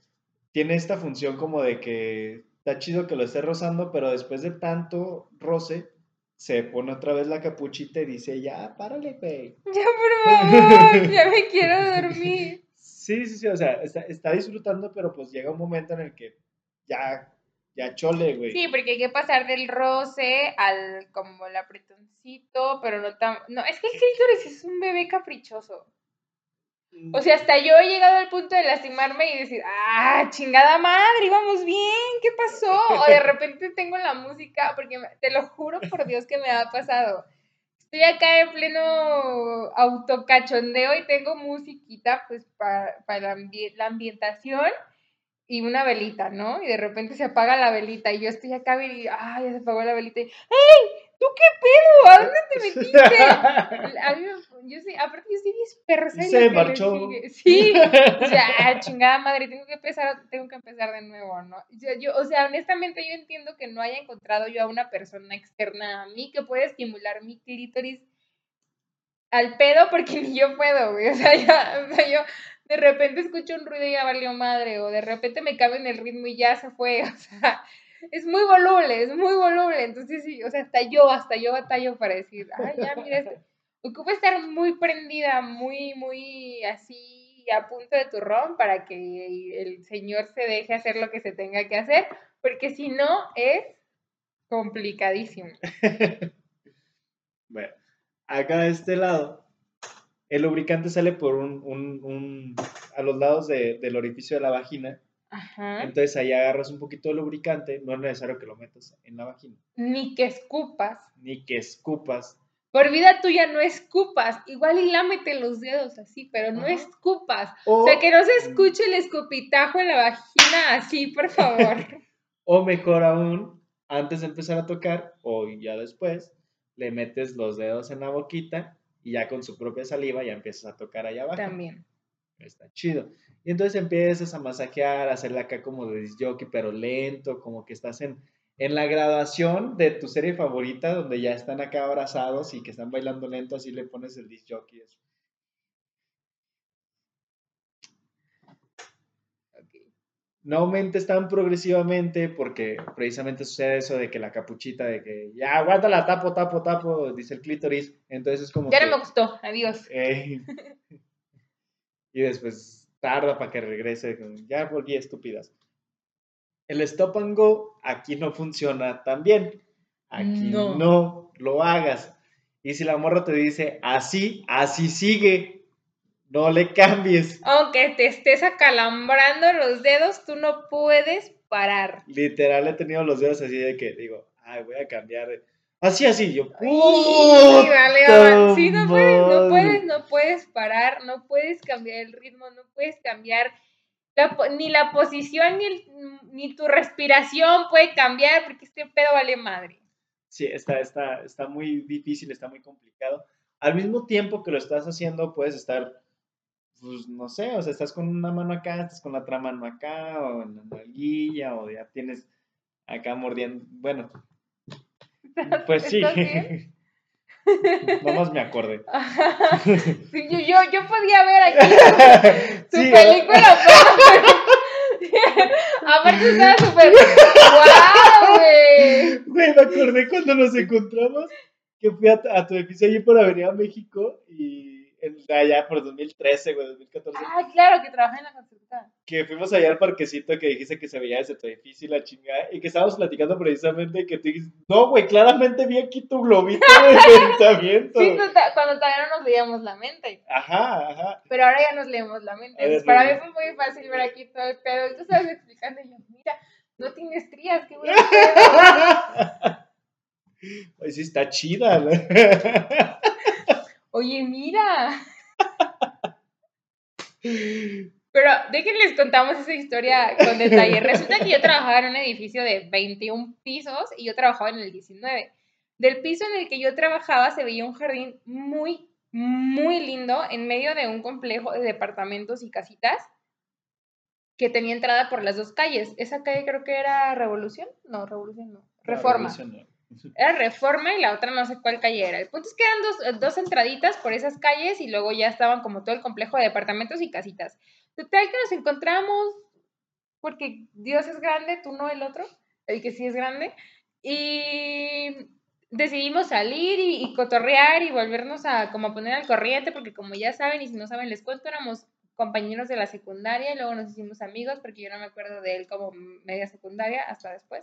tiene esta función como de que está chido que lo esté rozando, pero después de tanto roce, se pone otra vez la capuchita y dice, ya, párale, güey. Ya, por favor, ya me quiero dormir. Sí, sí, sí, o sea, está, está disfrutando, pero pues llega un momento en el que ya, ya chole, güey. Sí, porque hay que pasar del roce al como el apretoncito, pero no tan... No, es que el clítoris es un bebé caprichoso. O sea, hasta yo he llegado al punto de lastimarme y decir, ah, chingada madre, íbamos bien, ¿qué pasó? O de repente tengo la música, porque te lo juro por Dios que me ha pasado. Estoy acá en pleno autocachondeo y tengo musiquita, pues, para, para la ambientación y una velita, ¿no? Y de repente se apaga la velita y yo estoy acá y, ah, ya se apagó la velita y, ¡Ey! ¿Tú qué pedo? ¿A dónde te metiste? A mí me- yo sí, aparte yo sí dispersa y Se marchó. Sí, o sea, chingada madre, tengo que empezar, tengo que empezar de nuevo, ¿no? O sea, yo, o sea, honestamente yo entiendo que no haya encontrado yo a una persona externa a mí que pueda estimular mi clítoris al pedo porque ni yo puedo, güey. O sea, ya, o sea, yo de repente escucho un ruido y ya valió madre, o de repente me cabe en el ritmo y ya se fue, o sea, es muy voluble, es muy voluble, entonces sí, o sea, hasta yo, hasta yo batallo para decir, ay, ya, mira, este, ocupa estar muy prendida, muy, muy así a punto de turrón para que el señor se deje hacer lo que se tenga que hacer, porque si no es complicadísimo. Bueno, acá de este lado, el lubricante sale por un, un- un- a los lados de- del orificio de la vagina. Ajá. Entonces ahí agarras un poquito de lubricante, no es necesario que lo metas en la vagina, Ni que escupas. ni que escupas. Por vida tuya no escupas. Igual y lámete los dedos así, pero no Ajá. escupas. O, O sea, que no se escuche el escupitajo en la vagina así, por favor. o mejor aún, antes de empezar a tocar, o ya después, le metes los dedos en la boquita y ya con su propia saliva ya empiezas a tocar allá abajo. También. Está chido. Y entonces empiezas a masajear, a hacerle acá como de disc jockey, pero lento, como que estás en, en la graduación de tu serie favorita, donde ya están acá abrazados y que están bailando lento, así le pones el disc jockey. No aumentes tan progresivamente porque precisamente sucede eso de que la capuchita, de que ya aguántala, tapo, tapo, tapo, dice el clítoris. Entonces es como Ya que, no me gustó. Adiós. eh, y después tarda para que regrese. Ya volví estúpidas. El stop and go aquí no funciona tan bien. Aquí No. no. lo hagas. Y si la morra te dice así, así sigue. No le cambies. Aunque te estés acalambrando los dedos, tú no puedes parar. Literal he tenido los dedos así de que digo, ay, voy a cambiar. Así, así, yo. Y ¡puta dale, sí, no puedes, no puedes, no puedes parar, no puedes cambiar el ritmo, no puedes cambiar la ni la posición ni, el- ni tu respiración puede cambiar porque este pedo vale madre. Sí, está, está, está muy difícil, está muy complicado. Al mismo tiempo que lo estás haciendo, puedes estar, pues no sé, o sea, estás con una mano acá, estás con la otra mano acá, o en la nalguilla, o ya tienes acá mordiendo. Bueno, pues sí. Nomás me acordé. Sí, yo, yo, yo podía ver aquí tu Sí, película. Aparte estaba súper... ¡Guau, güey! Güey, me acordé cuando nos encontramos que fui a, a tu edificio allí por Avenida México y allá por 2013, güey, 2014, Ah, claro, que trabaja en la construcción. que fuimos allá al parquecito que dijiste que se veía desde tu edificio la chingada y que estábamos platicando precisamente que tú dijiste, no, güey, claramente vi aquí tu globito de pensamiento. Sí, tota- cuando todavía no nos leíamos la mente. Ajá, ajá. Pero ahora ya nos leemos la mente. Ver, para mí fue muy fácil ver aquí todo el pedo. Tú estabas explicando y yo, mira, no tienes trías, qué bueno. Ay, sí, está chida. ¿no? Oye, mira. Pero déjenles contamos esa historia con detalle. Resulta que yo trabajaba en un edificio de 21 pisos y yo trabajaba en el 19. Del piso en el que yo trabajaba se veía un jardín muy, muy lindo en medio de un complejo de departamentos y casitas que tenía entrada por las dos calles. Esa calle creo que era Revolución. No, Revolución no. Reforma. Revolución, no. Era Reforma y la otra no sé cuál calle era. El punto es que eran dos, dos entraditas por esas calles y luego ya estaban como todo el complejo de departamentos y casitas. Total que nos encontramos porque Dios es grande, tú no el otro, el que sí es grande. Y decidimos salir y, y cotorrear y volvernos a como a poner al corriente porque como ya saben y si no saben les cuento, éramos compañeros de la secundaria y luego nos hicimos amigos porque yo no me acuerdo de él como media secundaria hasta después.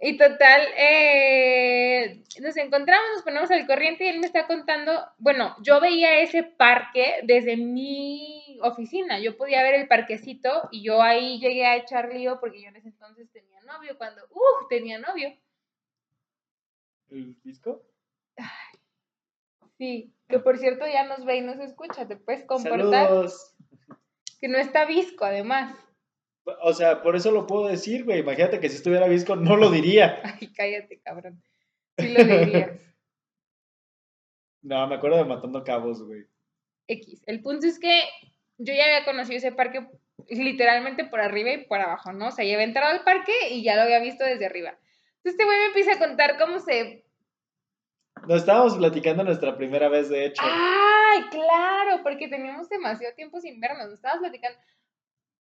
Y total, eh, nos encontramos, nos ponemos al corriente y él me está contando, bueno, yo veía ese parque desde mi oficina, yo podía ver el parquecito y yo ahí llegué a echar lío porque yo en ese entonces tenía novio, cuando, uff, tenía novio. ¿El disco? Sí, que por cierto ya nos ve y nos escucha, te puedes comportar, Saludos. que no está visco además. O sea, por eso lo puedo decir, güey. Imagínate que si estuviera visco no lo diría. Ay, cállate, cabrón. Sí lo dirías. No, me acuerdo de Matando Cabos, güey. X. El punto es que yo ya había conocido ese parque literalmente por arriba y por abajo, ¿no? O sea, ya había entrado al parque y ya lo había visto desde arriba. Entonces este güey me empieza a contar cómo se... Nos estábamos platicando nuestra primera vez, de hecho. ¡Ay, claro! Porque teníamos demasiado tiempo sin vernos, nos estábamos platicando.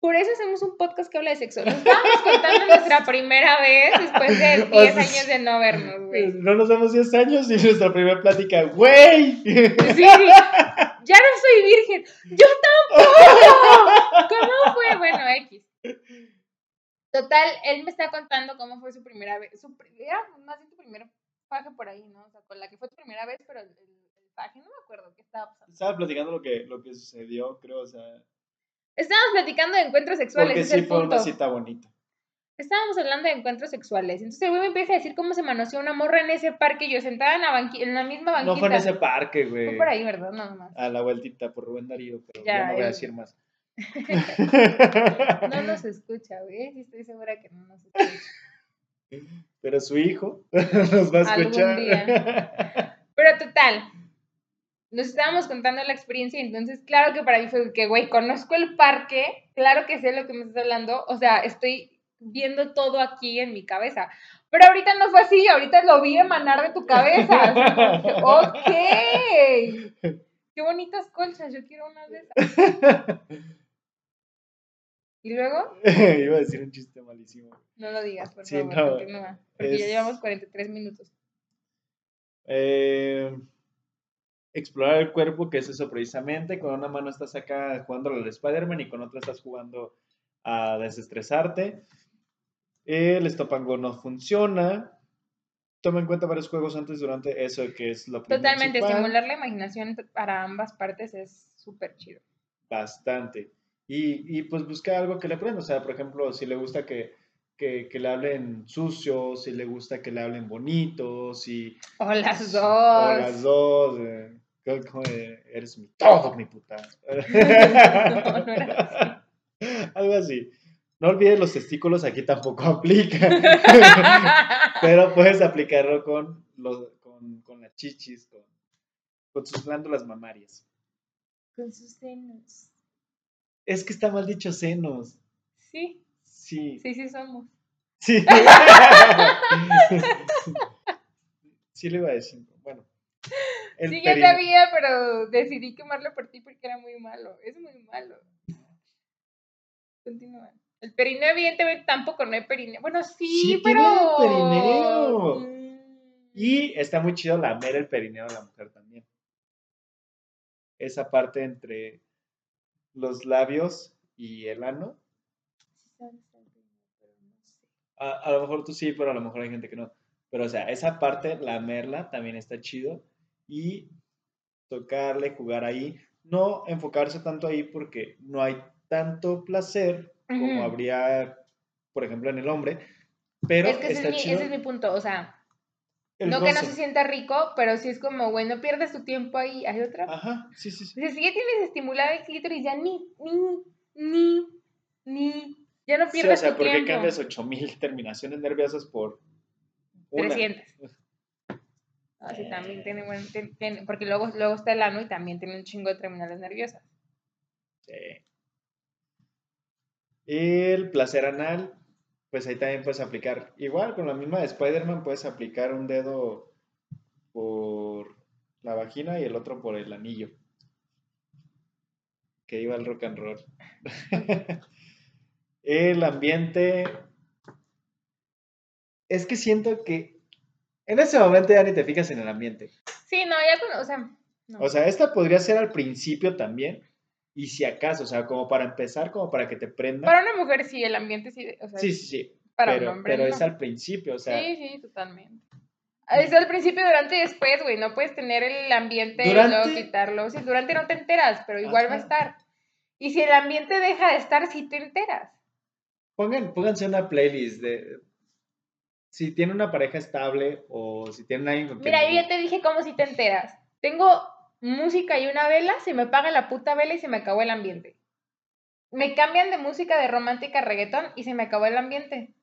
Por eso hacemos un podcast que habla de sexo. Nos estábamos contando nuestra primera vez después de 10 O sea, años de no vernos, güey. No nos damos 10 años y nuestra primera plática, güey. Sí, ya no soy virgen. Yo tampoco. ¿Cómo fue? Bueno, X. Total, él me está contando cómo fue su primera vez. Su primera, más bien tu primer paje por ahí, ¿no? O sea, con la que fue tu primera vez, pero el, el, no me acuerdo qué estaba pasando. Estaba platicando lo que, lo que sucedió, creo, o sea. Estábamos platicando de encuentros sexuales, Porque sí es el fue punto. una cita bonita. Estábamos hablando de encuentros sexuales. Entonces el güey me empieza a decir cómo se manoseó una morra en ese parque, yo sentada en la, banqui- en la misma banquita. No fue en ese parque, güey. Fue por ahí, ¿verdad? Nada más. A la vueltita por Rubén Darío, pero Ya, ya, no voy a decir más. No nos escucha, güey. Sí estoy segura que no nos escucha. Pero su hijo nos va a Algún escuchar. día. Pero total, nos estábamos contando la experiencia y entonces claro que para mí fue que, güey, conozco el parque, claro que sé lo que me estás hablando, o sea, estoy viendo todo aquí en mi cabeza. Pero ahorita no fue así, ahorita lo vi emanar de tu cabeza. Ok. Qué bonitas colchas, yo quiero una de esas. Y luego, Iba a decir un chiste malísimo. no lo digas, por Sí, favor, no, continúa. Porque ya llevamos 43 minutos. Eh, explorar el cuerpo, que es eso precisamente. Con una mano estás acá jugando al Spider-Man y con otra estás jugando a desestresarte. El estopango no funciona. Toma en cuenta varios juegos antes, durante eso, que es lo Totalmente, principal. estimular la imaginación para ambas partes es súper chido. Bastante. Y, y, pues busca algo que le prenda. O sea, por ejemplo, si le gusta que, que, que le hablen sucio, si le gusta que le hablen bonito, si... O las dos. O las dos. eh, eres mi todo, mi puta. No, no era Algo así. No olvides los testículos, aquí tampoco aplica. Pero puedes aplicarlo con, los, con, con las chichis, con, con sus glándulas mamarias. Con sus senos. Es que está mal dicho senos. Sí, Sí. sí, sí somos. Sí. sí le iba a decir. Bueno. El sí, ya sabía, pero decidí quemarlo por ti porque era muy malo. Es muy malo. Continúa. El perineo, evidentemente, tampoco no hay perineo. Bueno, sí, Sí pero. tiene perineo. Mm. Y está muy chido lamer el perineo de la mujer también. Esa parte entre los labios y el ano. A, a lo mejor tú sí, pero a lo mejor hay gente que no. Pero, o sea, esa parte, lamerla, también está chido. Y tocarle, jugar ahí. No enfocarse tanto ahí porque no hay tanto placer como Ujú. habría, por ejemplo, en el hombre. Pero es que ese está es, mi, chido. ese es mi punto. O sea, El no que no se sienta rico, pero sí es como, güey, no pierdas tu tiempo ahí. Hay otra. Ajá, sí, sí, sí. Dice, si ya tienes estimulado el clítoris, ya ni, ni, ni, ni. Ya no Sí, o pierdas sea, tu ¿por qué tiempo. cambias 8000 terminaciones nerviosas por una? 300. Ah, sí, también tiene buen. tien- tiene- porque luego, luego está el ano y también tiene un chingo de terminales nerviosas. Sí. El placer anal, pues ahí también puedes aplicar. Igual, con la misma de Spider-Man, puedes aplicar un dedo por la vagina y el otro por el anillo. Que iba el rock and roll. el ambiente. Es que siento que en ese momento ya ni te fijas en el ambiente. Sí, no, ya con. O sea. no. O sea, esta podría ser al principio también. Y si acaso, o sea, como para empezar, como para que te prenda. para una mujer sí, el ambiente sí. O sea, Sí, sí, sí. para pero un hombre. pero no. es al principio, o sea, Sí, sí, totalmente. Es al principio, durante y después, güey. No puedes tener el ambiente y Durante- luego quitarlo. Si durante no te enteras, pero igual va a Ajá. estar. Y si el ambiente deja de estar, sí te enteras. pongan, pónganse una playlist de si tienen una pareja estable o si tienen alguien con quien- Mira, yo ya te dije cómo si te enteras. Tengo música y una vela, se me apaga la puta vela y se me acabó el ambiente. Me cambian de música de romántica a reggaetón y se me acabó el ambiente.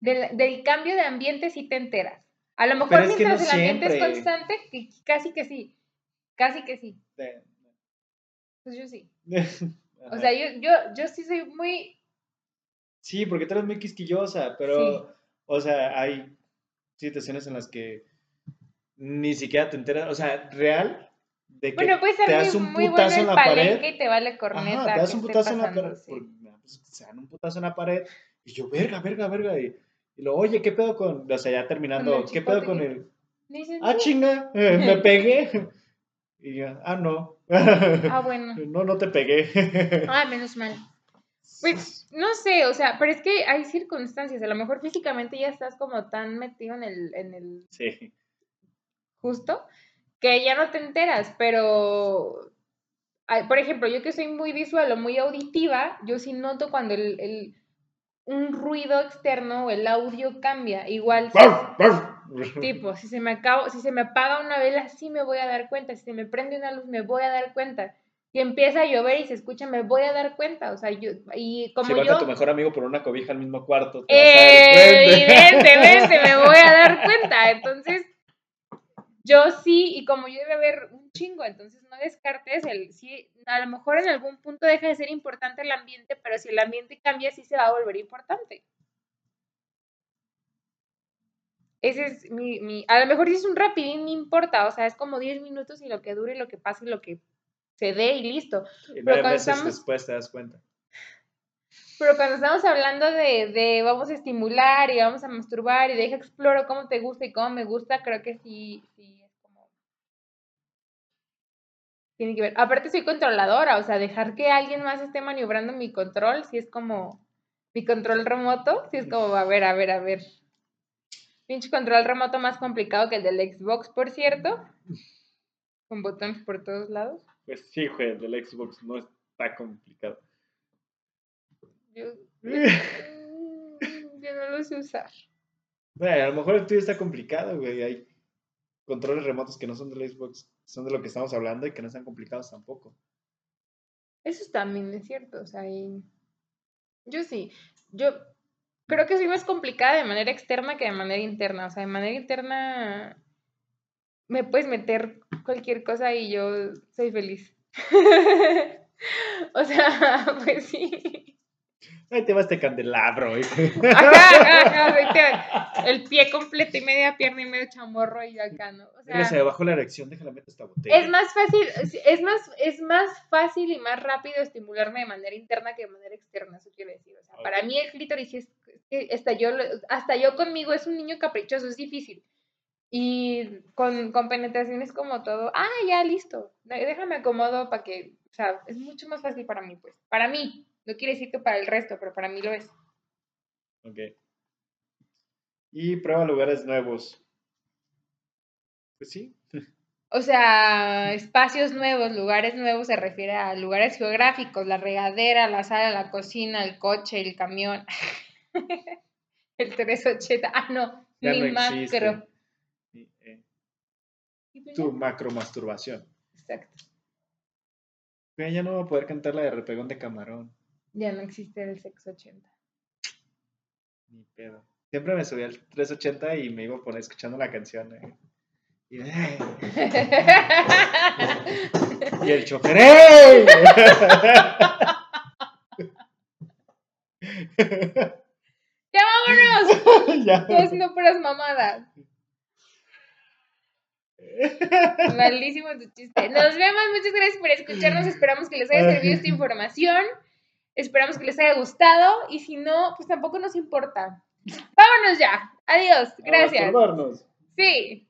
Del, del cambio de ambiente sí te enteras. A lo mejor mientras no el ambiente es constante, que- casi que sí. Casi que sí. Pues yo sí. O sea, yo, yo, yo sí soy muy... sí, porque tú eres muy quisquillosa, pero, o sea, hay situaciones en las que ni siquiera te enteras, o sea, real, de que Bueno, puede ser te das un muy bueno putazo el en la pared. y te vale corneta. Ajá, te das que un putazo en la pared. sí. pues, se dan un putazo en la pared. Y yo, verga, verga, verga. Y, y lo, oye, ¿qué pedo con.? O sea, ya terminando, ¿qué pedo con que- el. Dices, Ah, chinga, eh, me pegué. Y yo, ah, no. Ah, bueno. No, no te pegué. Ah, menos mal. Pues no sé, o sea, pero es que hay circunstancias. A lo mejor físicamente ya estás como tan metido en el, en el Sí. justo que ya no te enteras, pero. Por ejemplo, yo que soy muy visual o muy auditiva, yo sí noto cuando el, el- un ruido externo o el audio cambia. Igual, si- tipo, si se me acaba, si se me apaga una vela, sí me voy a dar cuenta. Si se me prende una luz, me voy a dar cuenta. Si empieza a llover y se escucha, me voy a dar cuenta. O sea, yo, y como si vas yo. a tu mejor amigo por una cobija al mismo cuarto, te cuenta. Evidentemente me voy a dar cuenta. Entonces, yo sí, y como yo debe haber un chingo, entonces no descartes el, sí, a lo mejor en algún punto deja de ser importante el ambiente, pero si el ambiente cambia, sí se va a volver importante. Ese es mi, mi, a lo mejor si es un rapidín, no importa, o sea, es como 10 minutos y lo que dure, lo que pase, y lo que se dé y listo. Y Pero cuando meses estamos- después te das cuenta. Pero cuando estamos hablando de, de vamos a estimular y vamos a masturbar y deja exploro cómo te gusta y cómo me gusta, creo que sí, sí es como... Tiene que ver. Aparte soy controladora, o sea, dejar que alguien más esté maniobrando mi control, si es como mi control remoto, si es como, a ver, a ver, a ver. Pinche control remoto más complicado que el del Xbox, por cierto. Con botones por todos lados. Pues sí, güey, el del Xbox no está complicado. Yo, yo no lo sé usar. Bueno, a lo mejor el tuyo está complicado, güey. Hay controles remotos que no son del Xbox, son de lo que estamos hablando y que no están complicados tampoco. Eso también es cierto, o sea, y- yo sí, yo creo que soy más complicada de manera externa que de manera interna, o sea, de manera interna me puedes meter cualquier cosa y yo soy feliz. o sea, pues sí. Ahí te va este candelabro, güey. Ajá, ajá, ajá, el pie completo y media pierna y medio chamorro y acá, ¿no? O se sea, me bajó la erección, déjala meter esta botella. es más fácil, es- más, es más fácil y más rápido estimularme de manera interna que de manera externa, eso quiero decir. O sea, para mí el clítoris es, hasta yo, hasta yo conmigo es un niño caprichoso, es difícil. Y con, con penetración es como todo, ah, ya, listo, déjame acomodo para que, o sea, es mucho más fácil para mí, pues. Para mí, no quiere decir que para el resto, pero para mí lo es. Ok. Y prueba lugares nuevos. Pues sí. O sea, espacios nuevos, lugares nuevos se refiere a lugares geográficos, la regadera, la sala, la cocina, el coche, el camión, el 380. Ah, no, Ya mi no existe. macro. Y pues tu macromasturbación. Exacto. Ya no voy a poder cantar la de repegón de camarón. Ya no existe el sexo 80. Ni pedo. Siempre me subía al 380 y me iba a poner escuchando la canción. eh. Y, eh, y el chofer. ¡eh! ¡Ya vámonos! Ya. Haciendo puras mamadas. Malísimo tu chiste. Nos vemos, muchas gracias por escucharnos. Esperamos que les haya servido esta información. Esperamos que les haya gustado. Y si no, pues tampoco nos importa. Vámonos ya. Adiós. Gracias. A. Sí.